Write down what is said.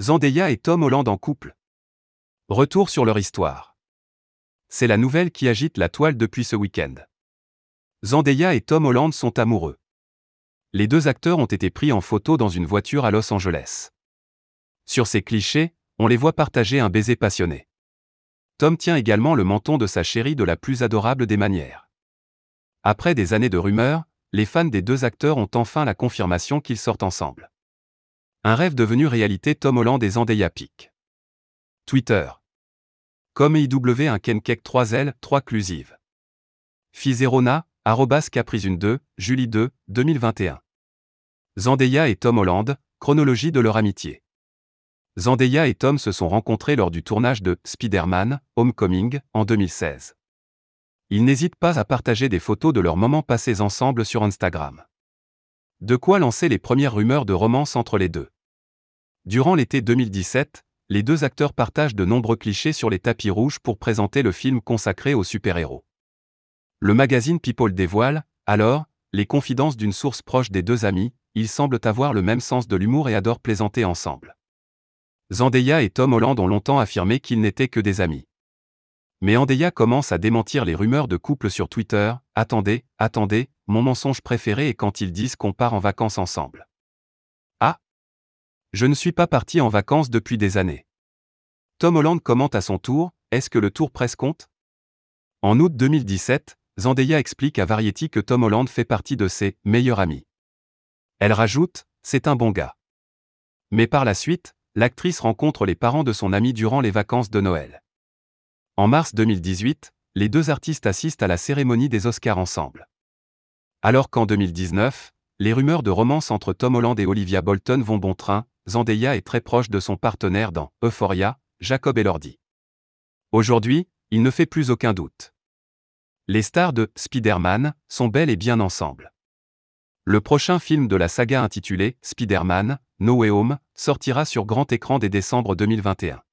Zendaya et Tom Holland en couple. Retour sur leur histoire. C'est la nouvelle qui agite la toile depuis ce week-end. Zendaya et Tom Holland sont amoureux. Les deux acteurs ont été pris en photo dans une voiture à Los Angeles. Sur ces clichés, on les voit partager un baiser passionné. Tom tient également le menton de sa chérie de la plus adorable des manières. Après des années de rumeurs, les fans des deux acteurs ont enfin la confirmation qu'ils sortent ensemble. Un rêve devenu réalité Tom Holland et Zendaya pique. Twitter. Comme IW un Kenkek 3L, 3 clusive. Fizerona, arrobas Caprizune 2, Julie 2, 2021. Zendaya et Tom Holland, chronologie de leur amitié. Zendaya et Tom se sont rencontrés lors du tournage de Spider-Man, Homecoming, en 2016. Ils n'hésitent pas à partager des photos de leurs moments passés ensemble sur Instagram. De quoi lancer les premières rumeurs de romance entre les deux. Durant l'été 2017, les deux acteurs partagent de nombreux clichés sur les tapis rouges pour présenter le film consacré aux super-héros. Le magazine People dévoile, alors, les confidences d'une source proche des deux amis, ils semblent avoir le même sens de l'humour et adorent plaisanter ensemble. Zendaya et Tom Holland ont longtemps affirmé qu'ils n'étaient que des amis. Mais Zendaya commence à démentir les rumeurs de couple sur Twitter. Attendez, attendez, mon mensonge préféré est quand ils disent qu'on part en vacances ensemble. Je ne suis pas parti en vacances depuis des années. Tom Holland commente à son tour Est-ce que le tour presse compte? En août 2017, Zendaya explique à Variety que Tom Holland fait partie de ses meilleurs amis. Elle rajoute C'est un bon gars. Mais par la suite, l'actrice rencontre les parents de son ami durant les vacances de Noël. En mars 2018, les deux artistes assistent à la cérémonie des Oscars ensemble. Alors qu'en 2019, les rumeurs de romance entre Tom Holland et Olivia Bolton vont bon train, Zendaya est très proche de son partenaire dans Euphoria, Jacob Elordi. Aujourd'hui, il ne fait plus aucun doute. Les stars de Spider-Man sont belles et bien ensemble. Le prochain film de la saga intitulé Spider-Man, No Way Home sortira sur grand écran dès décembre 2021.